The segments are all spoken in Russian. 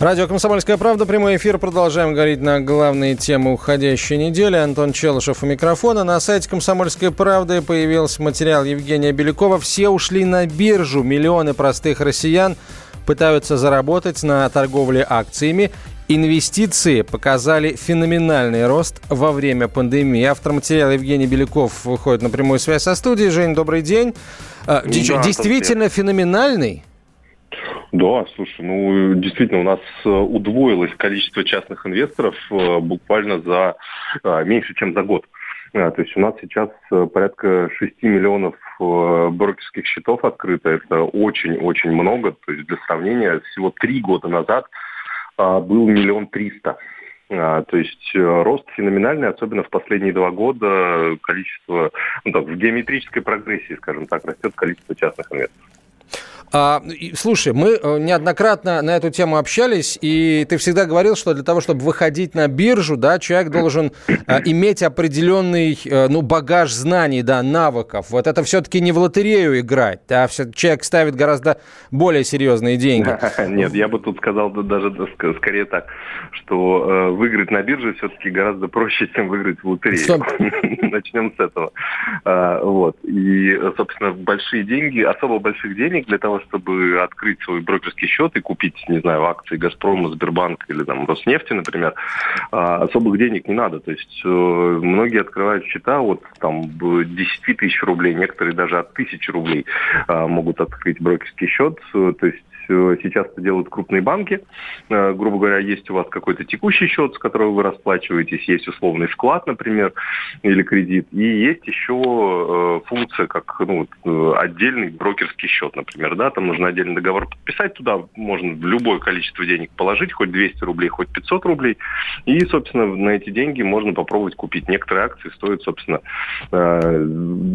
Радио «Комсомольская правда», прямой эфир. Продолжаем говорить на главные темы уходящей недели. Антон Челышев у микрофона. На сайте «Комсомольской правды» появился материал Евгения Белякова. Все ушли на биржу. Миллионы простых россиян пытаются заработать на торговле акциями. Инвестиции показали феноменальный рост во время пандемии. Автор материала Евгений Беляков выходит на прямую связь со студией. Жень, добрый день. Да, Действительно феноменальный? Да, слушай, ну действительно у нас э, удвоилось количество частных инвесторов э, буквально за э, меньше, чем за год. А, То есть у нас сейчас порядка 6 миллионов брокерских счетов открыто. Это очень-очень много. То есть для сравнения, всего три года назад был миллион триста. А, То есть рост феноменальный, особенно в последние два года количество, ну так, в геометрической прогрессии, скажем так, растет количество частных инвесторов. А, слушай, мы э, неоднократно на эту тему общались, и ты всегда говорил, что для того, чтобы выходить на биржу, да, человек должен э, иметь определенный, э, ну, багаж знаний, да, навыков. Вот это все-таки не в лотерею играть, а все, человек ставит гораздо более серьезные деньги. Нет, я бы тут сказал да, даже да, ск- скорее так, что выиграть на бирже все-таки гораздо проще, чем выиграть в лотерею. Начнем с этого. А, вот. И, собственно, большие деньги, особо больших денег для того, чтобы открыть свой брокерский счет и купить, не знаю, акции Газпрома, Сбербанка или там Роснефти, например, а, особых денег не надо. То есть э, многие открывают счета от там б- 10 тысяч рублей, некоторые даже от тысячи рублей а, могут открыть брокерский счет. Э, То есть сейчас это делают крупные банки. Э, Грубо говоря, есть у вас какой-то текущий счет, с которого вы расплачиваетесь, есть условный вклад, например, или кредит, и есть еще э, функция, как ну, э, отдельный брокерский счет, например, да, там нужно отдельный договор подписать, туда можно любое количество денег положить, хоть 200 рублей, хоть 500 рублей, и, собственно, на эти деньги можно попробовать купить. Некоторые акции стоят, собственно, э,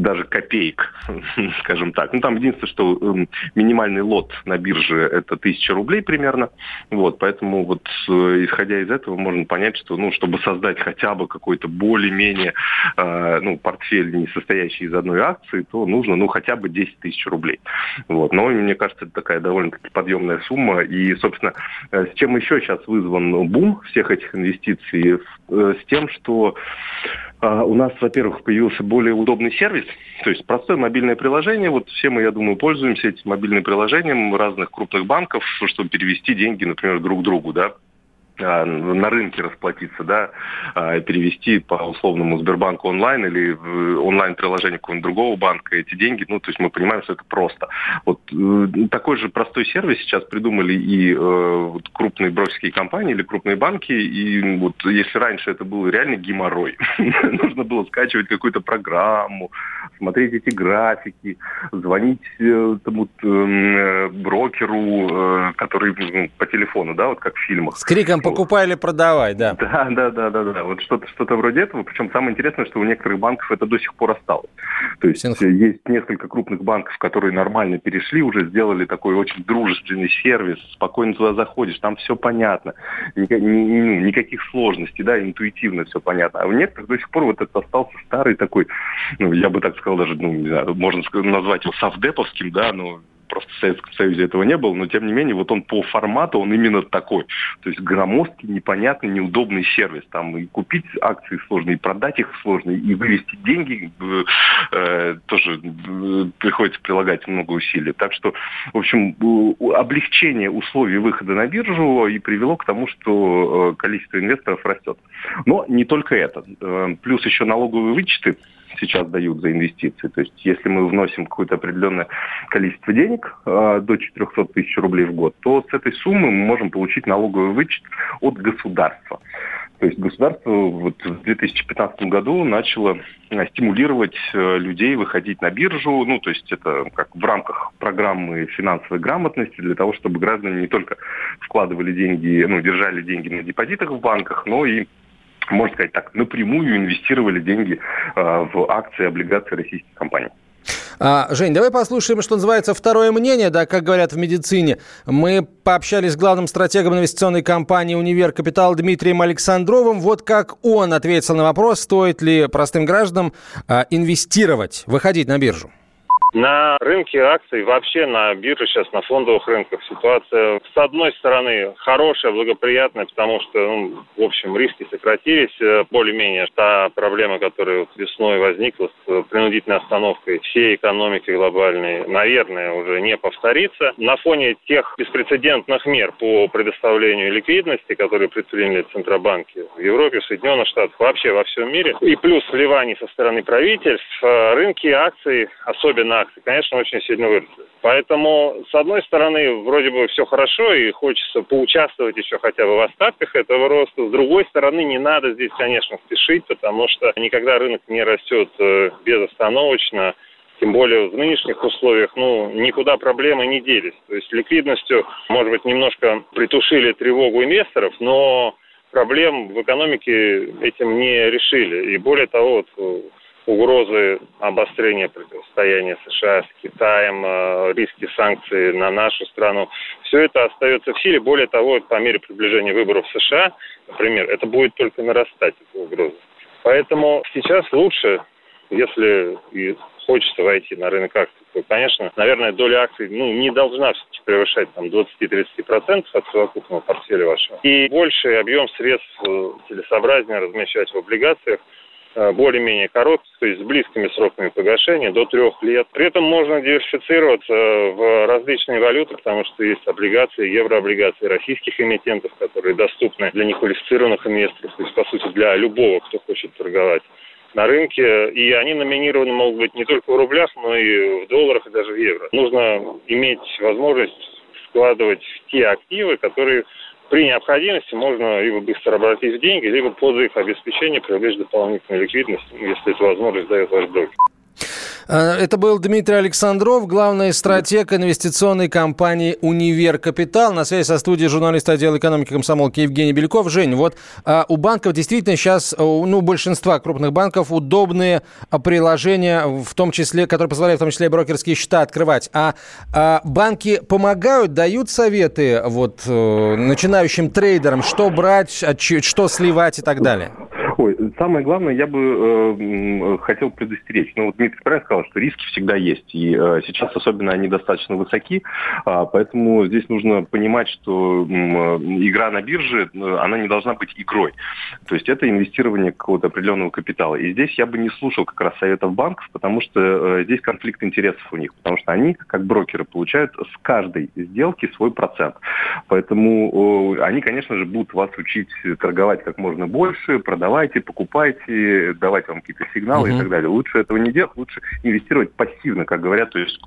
даже копеек, скажем так. Ну, там единственное, что эм, минимальный лот на бирже это 1000 рублей примерно. Вот, поэтому вот э, исходя из этого можно понять, что, ну, чтобы создать хотя бы какой-то более-менее, э, ну, портфель, не состоящий из одной акции, то нужно, ну, хотя бы 10 тысяч рублей. Вот, но мне кажется, это такая довольно-таки подъемная сумма. И, собственно, э, с чем еще сейчас вызван бум всех этих инвестиций? Э, С тем, что у нас, во-первых, появился более удобный сервис, то есть простое мобильное приложение. Вот все мы, я думаю, пользуемся этим мобильным приложением разных крупных банков, чтобы перевести деньги, например, друг другу, да а, на рынке расплатиться, да, а, перевести по условному Сбербанку онлайн или в онлайн-приложение какого-нибудь другого банка эти деньги, ну, то есть мы понимаем, что это просто. Вот э, такой же простой сервис сейчас придумали и э, вот крупные брокерские компании или крупные банки, и вот если раньше это был реально геморрой, нужно было скачивать какую-то программу, смотреть эти графики, звонить э, тому э, брокеру, э, который по телефону, да, вот как в фильмах. С криком «покупай или продавай», да. Да, да, да, да, да. Вот что-то что вроде этого. Причем самое интересное, что у некоторых банков это до сих пор осталось. То есть Синх- есть несколько крупных банков, которые нормально перешли, уже сделали такой очень дружественный сервис, спокойно туда заходишь, там все понятно, Ника- ни- ни- никаких сложностей, да, интуитивно все понятно. А в некоторых до сих пор вот это остался старый такой, ну, я бы так сказал, даже, ну, не знаю, можно сказать, назвать его совдеповским, да, но просто в Советском Союзе этого не было, но тем не менее, вот он по формату, он именно такой. То есть громоздкий, непонятный, неудобный сервис. Там и купить акции сложно, и продать их сложно, и вывести деньги э, тоже э, приходится прилагать много усилий. Так что, в общем, облегчение условий выхода на биржу и привело к тому, что э, количество инвесторов растет. Но не только это. Э, Плюс еще налоговые вычеты сейчас дают за инвестиции. То есть если мы вносим какое-то определенное количество денег э, до 400 тысяч рублей в год, то с этой суммы мы можем получить налоговый вычет от государства. То есть государство вот в 2015 году начало э, стимулировать э, людей выходить на биржу, ну, то есть это как в рамках программы финансовой грамотности для того, чтобы граждане не только вкладывали деньги, ну, держали деньги на депозитах в банках, но и можно сказать так, напрямую инвестировали деньги в акции, облигации российских компаний. А, Жень, давай послушаем, что называется второе мнение, да, как говорят в медицине. Мы пообщались с главным стратегом инвестиционной компании «Универ Капитал» Дмитрием Александровым. Вот как он ответил на вопрос, стоит ли простым гражданам а, инвестировать, выходить на биржу. На рынке акций, вообще на бирже сейчас, на фондовых рынках ситуация, с одной стороны, хорошая, благоприятная, потому что, ну, в общем, риски сократились э, более-менее. Та проблема, которая весной возникла с принудительной остановкой всей экономики глобальной, наверное, уже не повторится. На фоне тех беспрецедентных мер по предоставлению ликвидности, которые предприняли Центробанки в Европе, в Соединенных Штатах, вообще во всем мире, и плюс вливаний со стороны правительств, э, рынки акций, особенно акции, конечно, очень сильно выросли. Поэтому, с одной стороны, вроде бы все хорошо, и хочется поучаствовать еще хотя бы в остатках этого роста. С другой стороны, не надо здесь, конечно, спешить, потому что никогда рынок не растет э, безостановочно, тем более в нынешних условиях, ну, никуда проблемы не делись. То есть ликвидностью, может быть, немножко притушили тревогу инвесторов, но проблем в экономике этим не решили. И более того, вот угрозы обострения противостояния США с Китаем, э, риски санкций на нашу страну. Все это остается в силе. Более того, по мере приближения выборов в США, например, это будет только нарастать, эта угроза. Поэтому сейчас лучше, если и хочется войти на рынок акций, то, конечно, наверное, доля акций ну, не должна превышать там, 20-30% от совокупного портфеля вашего. И больший объем средств э, целесообразнее размещать в облигациях, более-менее коротких, то есть с близкими сроками погашения, до трех лет. При этом можно диверсифицироваться в различные валюты, потому что есть облигации, еврооблигации российских эмитентов, которые доступны для неквалифицированных инвесторов, то есть, по сути, для любого, кто хочет торговать на рынке, и они номинированы могут быть не только в рублях, но и в долларах, и даже в евро. Нужно иметь возможность вкладывать в те активы, которые при необходимости можно либо быстро обратить в деньги, либо под их обеспечение привлечь дополнительную ликвидность, если эту возможность дает ваш брокер. А, это был Дмитрий Александров, главный стратег инвестиционной компании «Универ Капитал». На связи со студией журналист отдела экономики комсомолки Евгений Беляков. Жень, вот а, у банков действительно сейчас, ну, у большинства крупных банков удобные а, приложения, в том числе, которые позволяют в том числе брокерские счета открывать. А, а банки помогают, дают советы вот э, начинающим трейдерам, что брать, что сливать и так далее? Самое главное, я бы э, хотел предостеречь. Ну, вот Дмитрий правильно сказал, что риски всегда есть. И э, сейчас особенно они достаточно высоки. Э, поэтому здесь нужно понимать, что э, игра на бирже, э, она не должна быть игрой. То есть это инвестирование какого-то определенного капитала. И здесь я бы не слушал как раз советов банков, потому что э, здесь конфликт интересов у них. Потому что они, как брокеры, получают с каждой сделки свой процент. Поэтому э, они, конечно же, будут вас учить торговать как можно больше, продавать покупайте, покупайте, давать вам какие-то сигналы угу. и так далее. Лучше этого не делать, лучше инвестировать пассивно, как говорят, то есть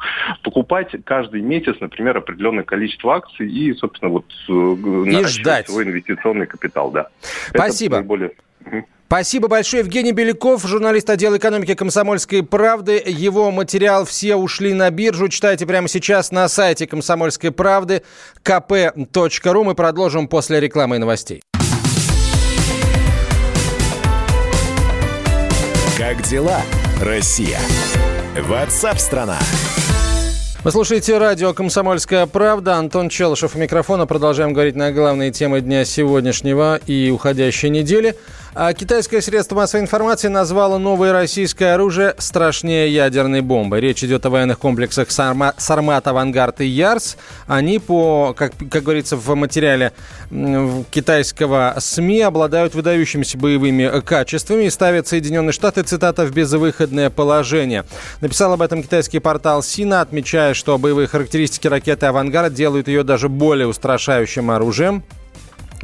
покупать каждый месяц, например, определенное количество акций и, собственно, вот э, и ждать свой инвестиционный капитал, да. Спасибо. Это наиболее... Спасибо большое. Евгений Беляков, журналист отдела экономики «Комсомольской правды». Его материал «Все ушли на биржу». Читайте прямо сейчас на сайте «Комсомольской правды» kp.ru. Мы продолжим после рекламы и новостей. Как дела, Россия? Ватсап-страна! Вы слушаете радио «Комсомольская правда». Антон Челышев у микрофона. Продолжаем говорить на главные темы дня сегодняшнего и уходящей недели – китайское средство массовой информации назвало новое российское оружие страшнее ядерной бомбы. Речь идет о военных комплексах «Сармат», «Авангард» и «Ярс». Они, по, как, как говорится в материале китайского СМИ, обладают выдающимися боевыми качествами и ставят Соединенные Штаты, цитата, в безвыходное положение. Написал об этом китайский портал Сина, отмечая, что боевые характеристики ракеты «Авангард» делают ее даже более устрашающим оружием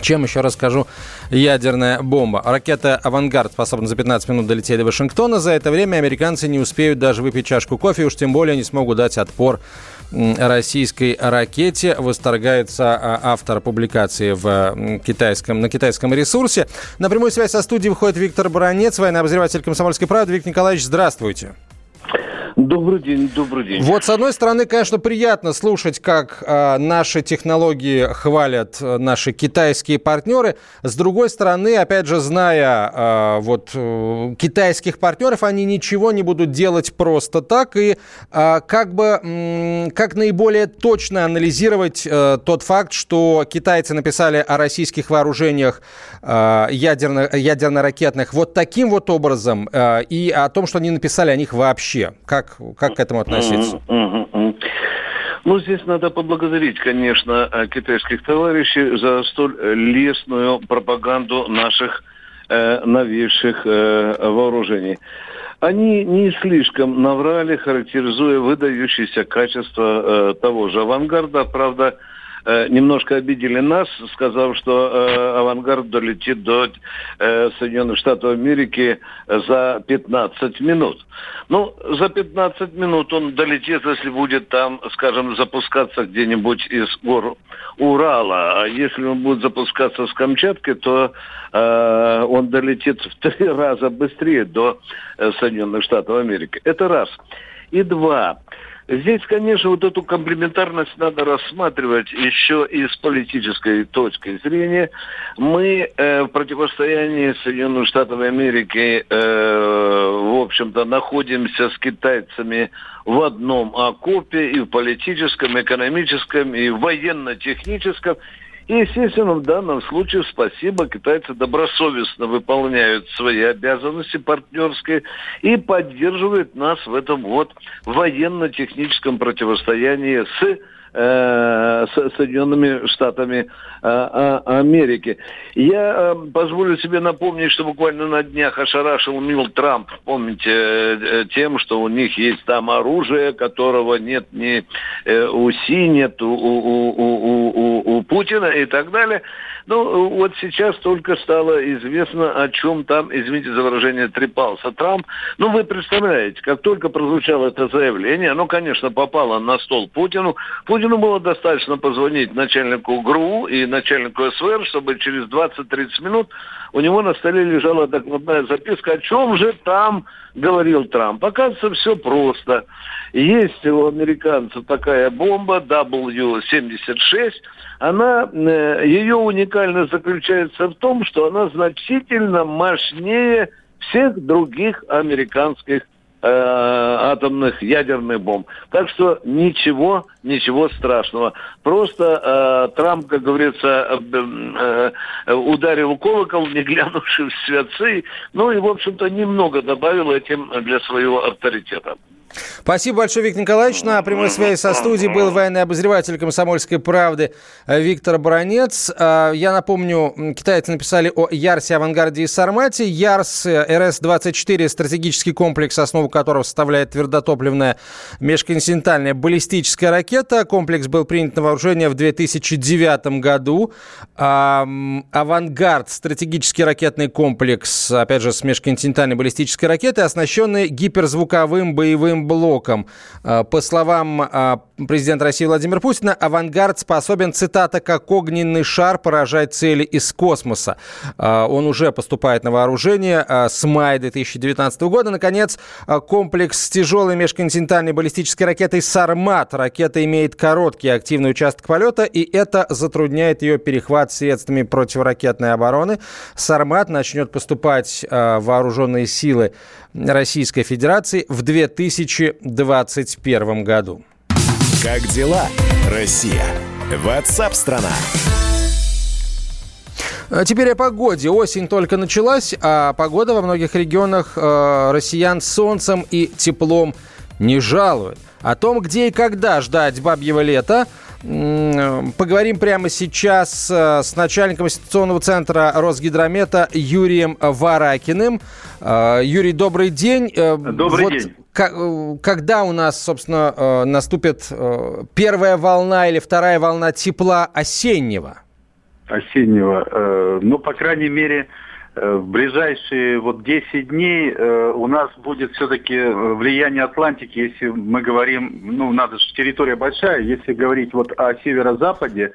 чем еще расскажу ядерная бомба. Ракета «Авангард» способна за 15 минут долететь до Вашингтона. За это время американцы не успеют даже выпить чашку кофе, уж тем более не смогут дать отпор российской ракете, восторгается а, автор публикации в китайском, на китайском ресурсе. На прямую связь со студией выходит Виктор Баранец, военный обозреватель «Комсомольской правды». Виктор Николаевич, здравствуйте. Добрый день, добрый день. Вот, с одной стороны, конечно, приятно слушать, как э, наши технологии хвалят э, наши китайские партнеры. С другой стороны, опять же, зная э, вот э, китайских партнеров, они ничего не будут делать просто так. И э, как бы, э, как наиболее точно анализировать э, тот факт, что китайцы написали о российских вооружениях э, ядерно, ядерно-ракетных вот таким вот образом, э, и о том, что они написали о них вообще. Как как, к этому относиться? Ну, здесь надо поблагодарить, конечно, э, китайских товарищей за столь лестную пропаганду наших э, новейших э, вооружений. Они не слишком наврали, характеризуя выдающиеся качества э, того же авангарда. Правда, Э, немножко обидели нас, сказав, что э, авангард долетит до э, Соединенных Штатов Америки за 15 минут. Ну, за 15 минут он долетит, если будет там, скажем, запускаться где-нибудь из гор Урала. А если он будет запускаться с Камчатки, то э, он долетит в три раза быстрее до э, Соединенных Штатов Америки. Это раз. И два. Здесь, конечно, вот эту комплементарность надо рассматривать еще и с политической точки зрения. Мы э, в противостоянии Соединенных Штатов Америки, э, в общем-то, находимся с китайцами в одном окопе и в политическом, экономическом, и военно-техническом, и, естественно, в данном случае спасибо, китайцы добросовестно выполняют свои обязанности партнерские и поддерживают нас в этом вот военно-техническом противостоянии с э, с Соединенными Штатами э, Америки. Я э, позволю себе напомнить, что буквально на днях ошарашил Мил Трамп, помните, э, тем, что у них есть там оружие, которого нет ни э, у Си, нет у, у, у, у, у Путина и так далее. Ну, вот сейчас только стало известно, о чем там, извините за выражение, трепался Трамп. Ну, вы представляете, как только прозвучало это заявление, оно, конечно, попало на стол Путину. Путину было достаточно позвонить начальнику ГРУ и начальнику СВР, чтобы через 20-30 минут у него на столе лежала докладная записка, о чем же там говорил Трамп. Оказывается, все просто. Есть у американцев такая бомба W-76, она, э, ее уникальность заключается в том, что она значительно мощнее всех других американских э, атомных ядерных бомб. Так что ничего, ничего страшного. Просто э, Трамп, как говорится, э, э, ударил колокол, не глянувши в святцы, ну и, в общем-то, немного добавил этим для своего авторитета. Спасибо большое, Виктор Николаевич. На прямой связи со студией был военный обозреватель «Комсомольской правды» Виктор Бронец. А, я напомню, китайцы написали о Ярсе, Авангарде и Сармате. Ярс РС-24 – стратегический комплекс, основу которого составляет твердотопливная межконтинентальная баллистическая ракета. Комплекс был принят на вооружение в 2009 году. А, Авангард – стратегический ракетный комплекс, опять же, с межконтинентальной баллистической ракетой, оснащенный гиперзвуковым боевым блоком. А, по словам а, президента России Владимира Путина, авангард способен, цитата, как огненный шар поражать цели из космоса. А, он уже поступает на вооружение с мая 2019 года. Наконец, комплекс с тяжелой межконтинентальной баллистической ракетой «Сармат». Ракета имеет короткий активный участок полета, и это затрудняет ее перехват средствами противоракетной обороны. «Сармат» начнет поступать в вооруженные силы Российской Федерации в 2021 году. Как дела, Россия? Ватсап-страна! А теперь о погоде. Осень только началась, а погода во многих регионах э, россиян с солнцем и теплом не жалует. О том, где и когда ждать бабьего лета, Поговорим прямо сейчас э, с начальником инвестиционного центра Росгидромета Юрием Варакиным. Э, Юрий, добрый день. Э, добрый вот день. Когда у нас, собственно, наступит первая волна или вторая волна тепла осеннего? Осеннего. Ну, по крайней мере, в ближайшие вот 10 дней э, у нас будет все-таки э, влияние Атлантики, если мы говорим, ну, надо же, территория большая, если говорить вот о северо-западе,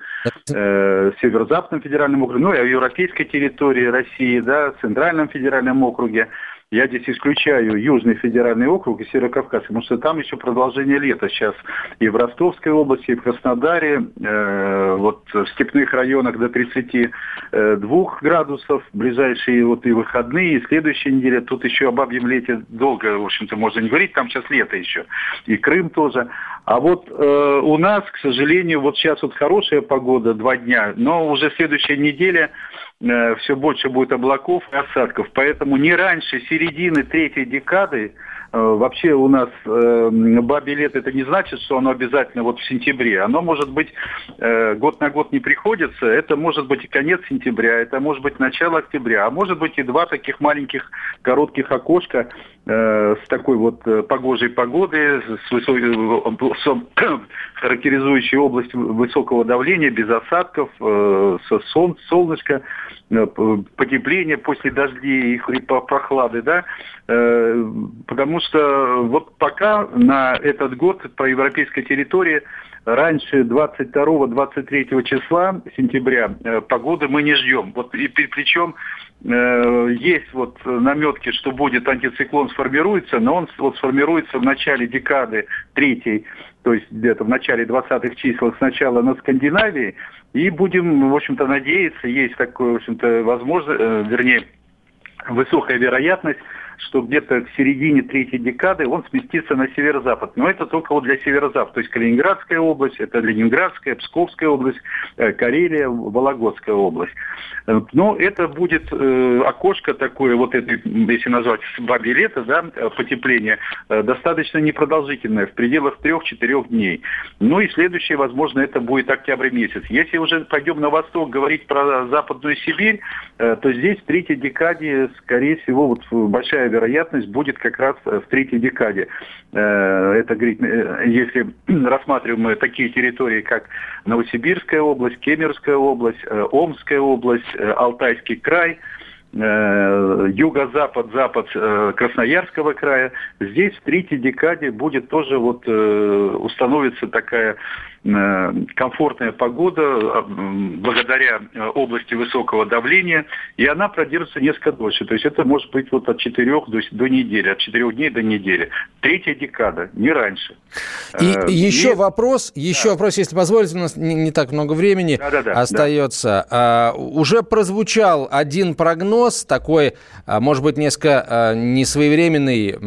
э, северо-западном федеральном округе, ну, и о европейской территории России, да, центральном федеральном округе, Я здесь исключаю Южный федеральный округ и Северокавказ, потому что там еще продолжение лета сейчас и в Ростовской области, и в Краснодаре, э, вот в степных районах до 32 градусов, ближайшие вот и выходные, и следующая неделя. Тут еще о бабьем лете долго, в общем-то, можно не говорить, там сейчас лето еще, и Крым тоже. А вот э, у нас, к сожалению, вот сейчас вот хорошая погода, два дня, но уже следующая неделя Э, все больше будет облаков и осадков. Поэтому не раньше середины третьей декады Э, вообще у нас э, бабе лет это не значит, что оно обязательно вот в сентябре. Оно может быть э, год на год не приходится. Это может быть и конец сентября, это может быть начало октября, а может быть и два таких маленьких коротких окошка э, с такой вот э, погожей погоды, с высокой, с, характеризующей область высокого давления, без осадков, э, со солн, солнышко, э, потепление после дождей и прохлады, да, э, потому потому что вот пока на этот год по европейской территории раньше 22-23 числа сентября э, погоды мы не ждем. Вот и причем э, есть вот наметки, что будет антициклон сформируется, но он вот сформируется в начале декады третьей, то есть где-то в начале 20-х чисел сначала на Скандинавии, и будем, в общем-то, надеяться, есть такое, в общем-то, возможность, э, вернее, высокая вероятность, что где-то в середине третьей декады он сместится на северо-запад. Но это только вот для северо-запада. То есть Калининградская область, это Ленинградская, Псковская область, э, Карелия, Вологодская область. Э, но это будет э, окошко такое, вот это, если назвать бабье лето, да, потепление, достаточно непродолжительное, в пределах трех-четырех дней. Ну и следующее, возможно, это будет октябрь месяц. Если уже пойдем на восток говорить про Западную Сибирь, то здесь в третьей декаде, скорее всего, вот большая большая вероятность будет как раз в третьей декаде. Э, это, говорит, э, если рассматриваем мы такие территории, как Новосибирская область, Кемеровская область, э, Омская область, Алтайский край – юго-запад, запад Красноярского края. Здесь в третьей декаде будет тоже вот установится такая Э, комфортная погода э, благодаря э, области высокого давления, и она продержится несколько дольше. То есть это может быть вот от 4 до, до недели, от 4 дней до недели. Третья декада, не раньше. И, и еще вопрос, еще да. вопрос, если позволите, у нас не, не так много времени да, да, да, остается. Да. А, уже прозвучал один прогноз, такой, а, может быть, несколько а, несвоевременный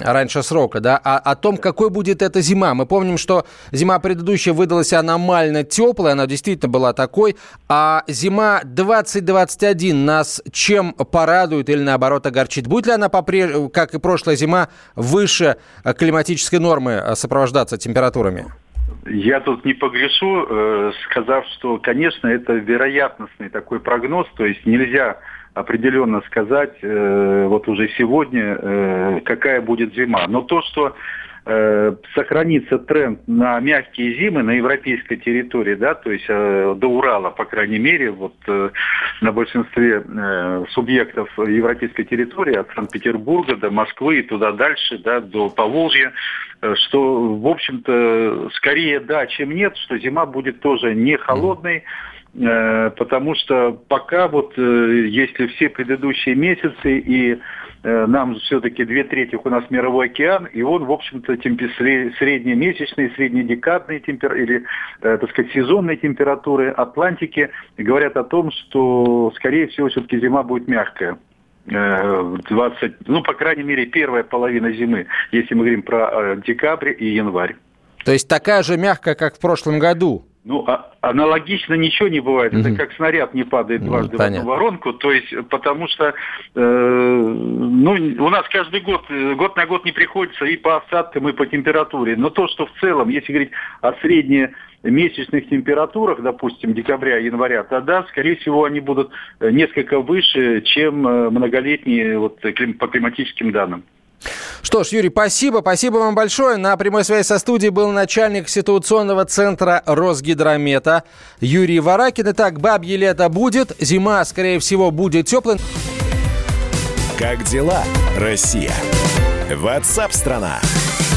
раньше срока, да, а о том, какой будет эта зима. Мы помним, что Зима предыдущая выдалась аномально теплая, она действительно была такой. А зима 2021 нас чем порадует или наоборот огорчит? Будет ли она, как и прошлая зима, выше климатической нормы сопровождаться температурами? Я тут не погрешу, э, сказав, что, конечно, это вероятностный такой прогноз, то есть нельзя определенно сказать э, вот уже сегодня, э, какая будет зима. Но то, что сохранится тренд на мягкие зимы на европейской территории, да, то есть э, до Урала, по крайней мере, вот э, на большинстве э, субъектов европейской территории, от Санкт-Петербурга до Москвы и туда дальше, да, до Поволжья, э, что, в общем-то, скорее да, чем нет, что зима будет тоже не холодной, э, потому что пока вот, э, если все предыдущие месяцы и Э, нам все-таки две трети у нас мировой океан, и он, в общем-то, среднемесячные, среднедекадные темпер... или, э, так сказать, сезонные температуры Атлантики говорят о том, что, скорее всего, все-таки зима будет мягкая. 20, э, ну, по крайней мере, первая половина зимы, если мы говорим про декабрь и январь. То есть такая же мягкая, как в прошлом году? Ну, а, аналогично ничего не бывает. Mm-hmm. Это как снаряд не падает дважды mm, в одну воронку. То есть, потому что, э, ну, у нас каждый год, э, год на год не приходится и по осадкам, и по температуре. Но то, что в целом, если говорить о среднемесячных температурах, допустим, декабря, января, тогда, скорее всего, они будут несколько выше, чем э, многолетние вот, по климатическим данным. Что ж, Юрий, спасибо. Спасибо вам большое. На прямой связи со студией был начальник ситуационного центра Росгидромета Юрий Варакин. Итак, бабье лето будет. Зима, скорее всего, будет теплой. Как дела, Россия? Ватсап-страна! страна